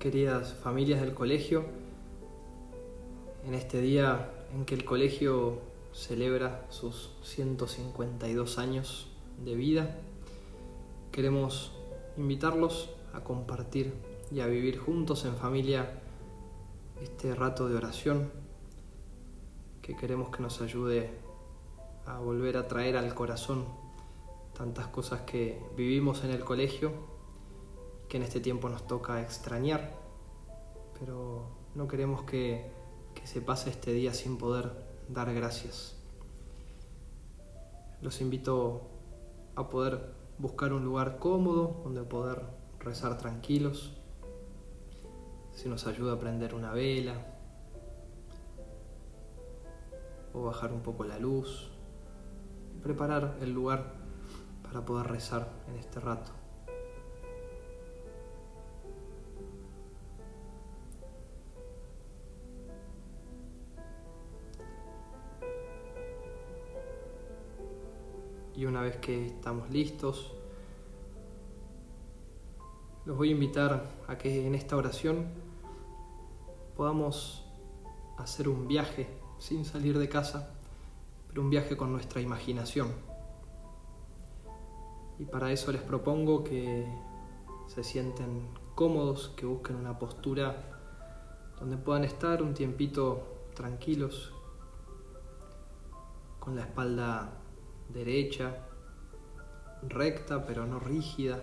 queridas familias del colegio, en este día en que el colegio celebra sus 152 años de vida, queremos invitarlos a compartir y a vivir juntos en familia este rato de oración que queremos que nos ayude a volver a traer al corazón tantas cosas que vivimos en el colegio que en este tiempo nos toca extrañar, pero no queremos que, que se pase este día sin poder dar gracias. Los invito a poder buscar un lugar cómodo donde poder rezar tranquilos. Si nos ayuda a prender una vela o bajar un poco la luz. Preparar el lugar para poder rezar en este rato. Y una vez que estamos listos, los voy a invitar a que en esta oración podamos hacer un viaje sin salir de casa, pero un viaje con nuestra imaginación. Y para eso les propongo que se sienten cómodos, que busquen una postura donde puedan estar un tiempito tranquilos, con la espalda derecha, recta pero no rígida.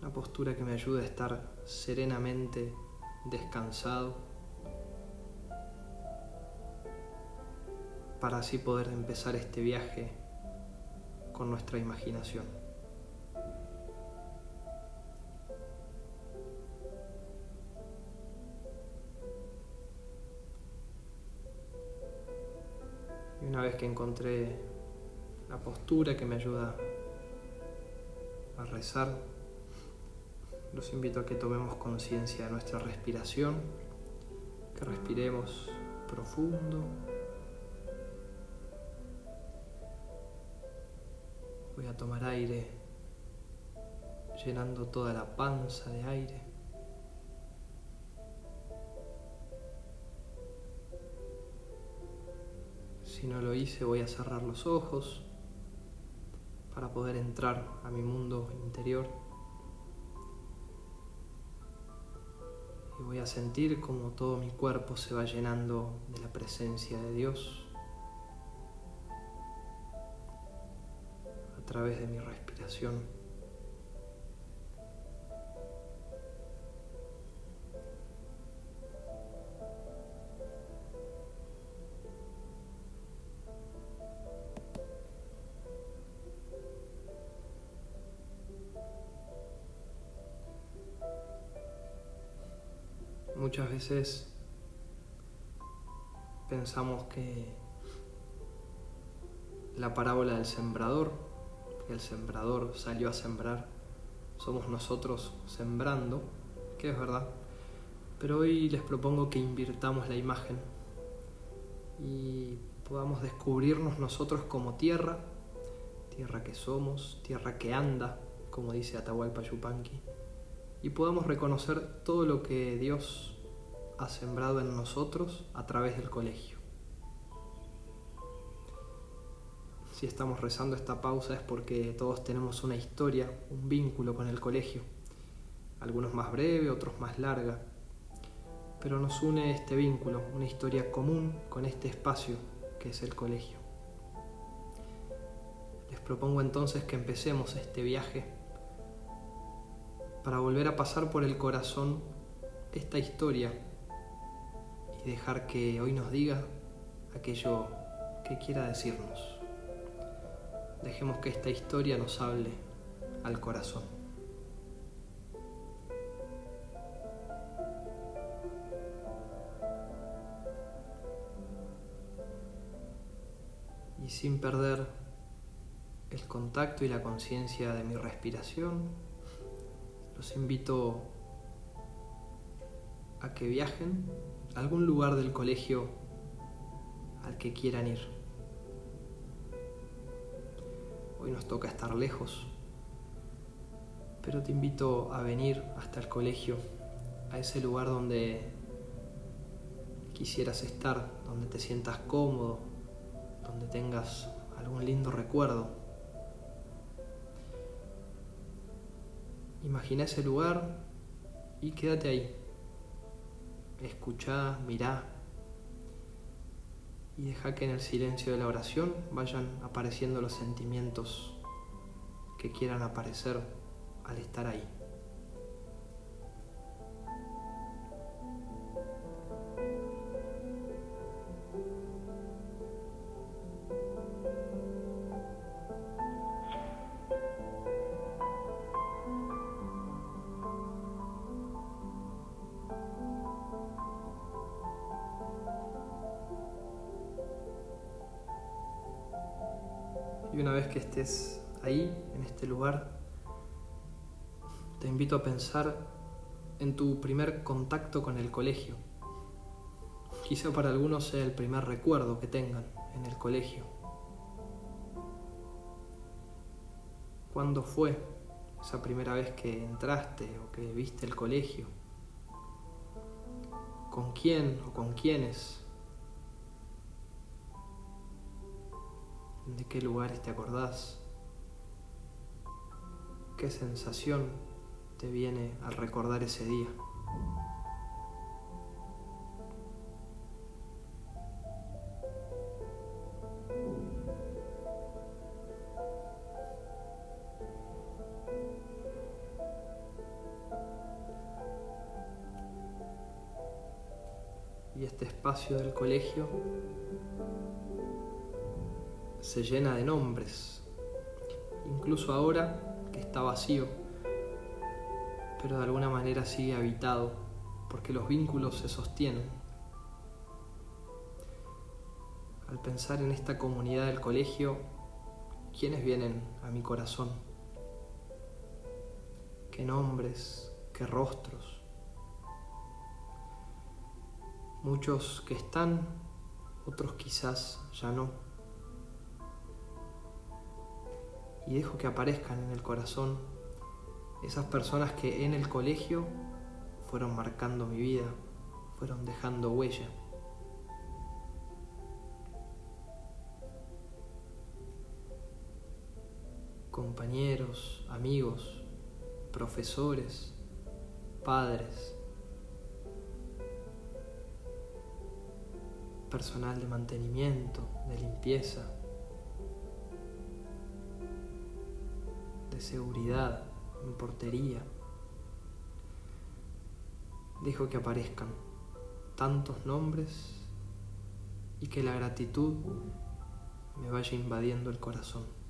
Una postura que me ayude a estar serenamente descansado para así poder empezar este viaje con nuestra imaginación. Una vez que encontré la postura que me ayuda a rezar, los invito a que tomemos conciencia de nuestra respiración, que respiremos profundo. Voy a tomar aire llenando toda la panza de aire. Si no lo hice, voy a cerrar los ojos para poder entrar a mi mundo interior. Y voy a sentir como todo mi cuerpo se va llenando de la presencia de Dios a través de mi respiración. Muchas veces pensamos que la parábola del sembrador, el sembrador salió a sembrar, somos nosotros sembrando, que es verdad, pero hoy les propongo que invirtamos la imagen y podamos descubrirnos nosotros como tierra, tierra que somos, tierra que anda, como dice Atahualpa Yupanqui, y podamos reconocer todo lo que Dios ha sembrado en nosotros a través del colegio. Si estamos rezando esta pausa es porque todos tenemos una historia, un vínculo con el colegio, algunos más breve, otros más larga, pero nos une este vínculo, una historia común con este espacio que es el colegio. Les propongo entonces que empecemos este viaje para volver a pasar por el corazón esta historia y dejar que hoy nos diga aquello que quiera decirnos. Dejemos que esta historia nos hable al corazón. Y sin perder el contacto y la conciencia de mi respiración, los invito a que viajen algún lugar del colegio al que quieran ir. Hoy nos toca estar lejos, pero te invito a venir hasta el colegio, a ese lugar donde quisieras estar, donde te sientas cómodo, donde tengas algún lindo recuerdo. Imagina ese lugar y quédate ahí. Escucha, mirá y deja que en el silencio de la oración vayan apareciendo los sentimientos que quieran aparecer al estar ahí. Y una vez que estés ahí, en este lugar, te invito a pensar en tu primer contacto con el colegio. Quizá para algunos sea el primer recuerdo que tengan en el colegio. ¿Cuándo fue esa primera vez que entraste o que viste el colegio? ¿Con quién o con quiénes? ¿De qué lugares te acordás? ¿Qué sensación te viene al recordar ese día? Y este espacio del colegio se llena de nombres, incluso ahora que está vacío, pero de alguna manera sigue habitado, porque los vínculos se sostienen. Al pensar en esta comunidad del colegio, ¿quiénes vienen a mi corazón? ¿Qué nombres? ¿Qué rostros? Muchos que están, otros quizás ya no. Y dejo que aparezcan en el corazón esas personas que en el colegio fueron marcando mi vida, fueron dejando huella. Compañeros, amigos, profesores, padres, personal de mantenimiento, de limpieza, seguridad, en portería. Dejo que aparezcan tantos nombres y que la gratitud me vaya invadiendo el corazón.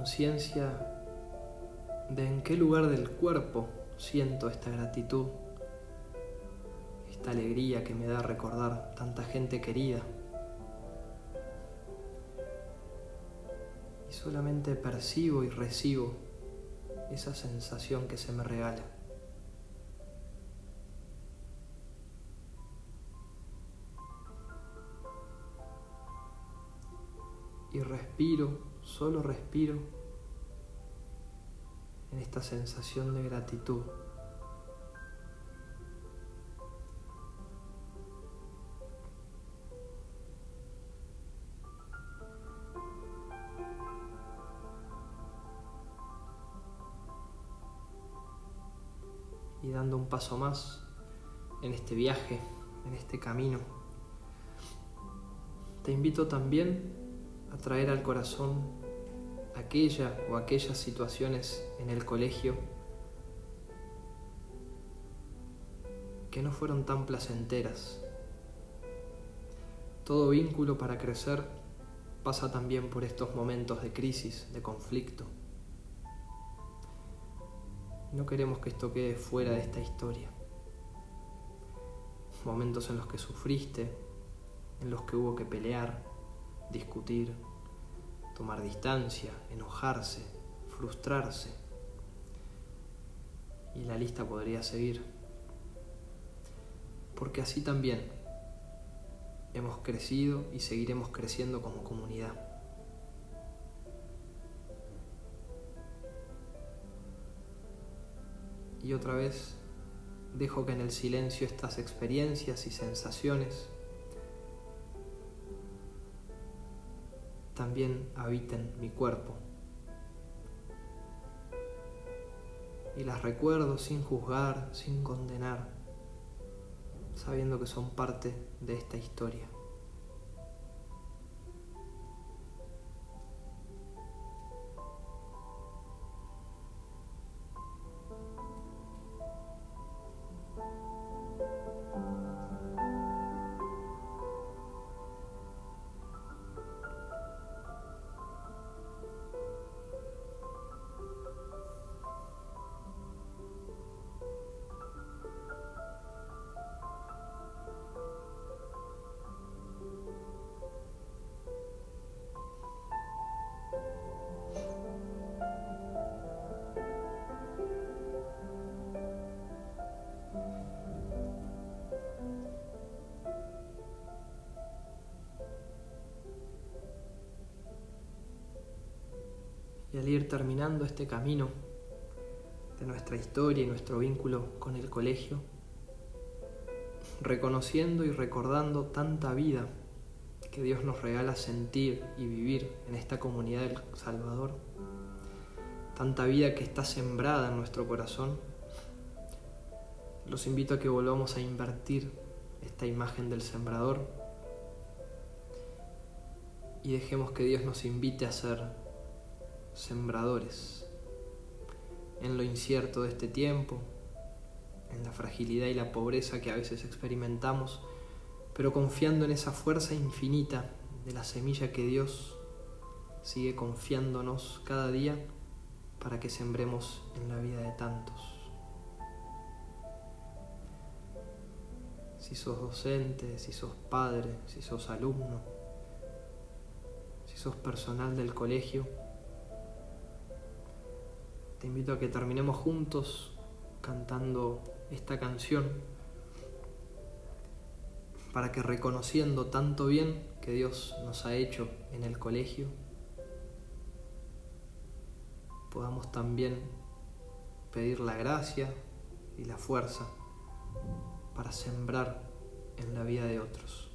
Conciencia de en qué lugar del cuerpo siento esta gratitud, esta alegría que me da recordar tanta gente querida. Y solamente percibo y recibo esa sensación que se me regala. Y respiro solo respiro en esta sensación de gratitud. Y dando un paso más en este viaje, en este camino te invito también a traer al corazón aquella o aquellas situaciones en el colegio que no fueron tan placenteras. Todo vínculo para crecer pasa también por estos momentos de crisis, de conflicto. No queremos que esto quede fuera de esta historia. Momentos en los que sufriste, en los que hubo que pelear, discutir, tomar distancia, enojarse, frustrarse. Y la lista podría seguir. Porque así también hemos crecido y seguiremos creciendo como comunidad. Y otra vez dejo que en el silencio estas experiencias y sensaciones también habiten mi cuerpo. Y las recuerdo sin juzgar, sin condenar, sabiendo que son parte de esta historia. Al ir terminando este camino de nuestra historia y nuestro vínculo con el colegio, reconociendo y recordando tanta vida que Dios nos regala sentir y vivir en esta comunidad del Salvador, tanta vida que está sembrada en nuestro corazón, los invito a que volvamos a invertir esta imagen del sembrador y dejemos que Dios nos invite a ser sembradores en lo incierto de este tiempo, en la fragilidad y la pobreza que a veces experimentamos, pero confiando en esa fuerza infinita de la semilla que Dios sigue confiándonos cada día para que sembremos en la vida de tantos. Si sos docente, si sos padre, si sos alumno, si sos personal del colegio, te invito a que terminemos juntos cantando esta canción para que reconociendo tanto bien que Dios nos ha hecho en el colegio, podamos también pedir la gracia y la fuerza para sembrar en la vida de otros.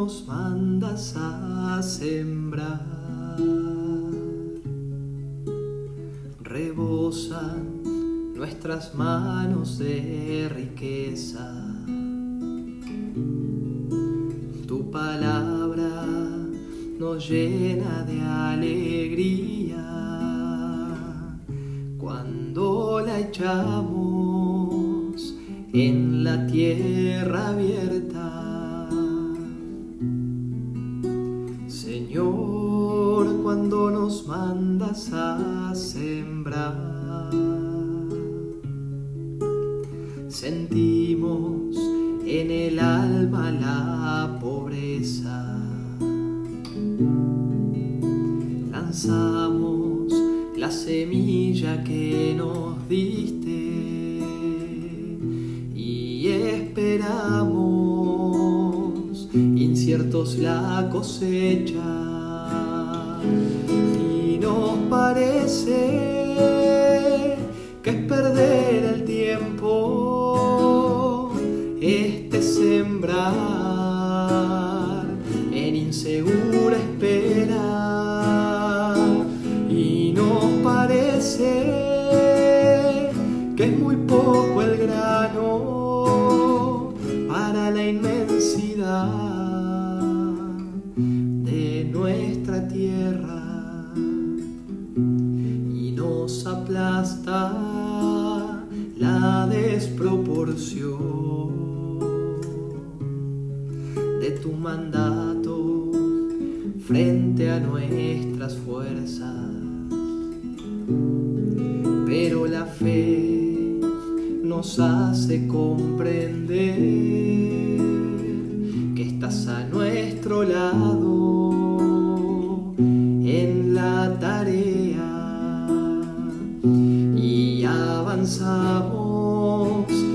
Nos mandas a sembrar. Rebosan nuestras manos de riqueza. Tu palabra nos llena de alegría cuando la echamos en la tierra abierta. Y esperamos inciertos la cosecha. Y nos parece de nuestra tierra y nos aplasta la desproporción de tu mandato frente a nuestras fuerzas. Pero la fe nos hace comprender estás a nuestro lado en la tarea. Y avanzamos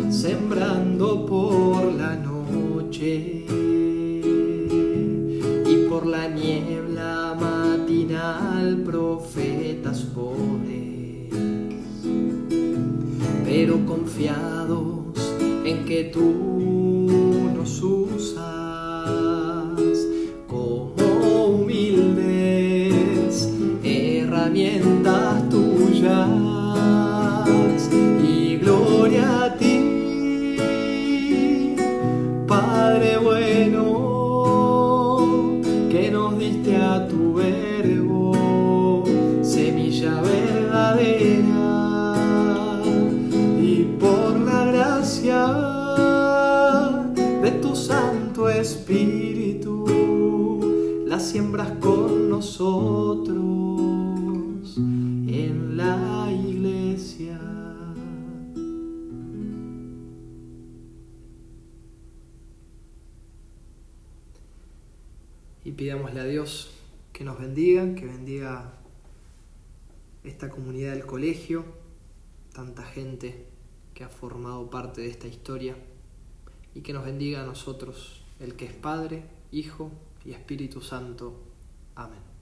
sembrando por la noche la niebla matinal profetas pobres, pero confiados en que tú tuyas y pidámosle a Dios que nos bendiga, que bendiga esta comunidad del colegio, tanta gente que ha formado parte de esta historia y que nos bendiga a nosotros, el que es Padre, Hijo y Espíritu Santo. Amén.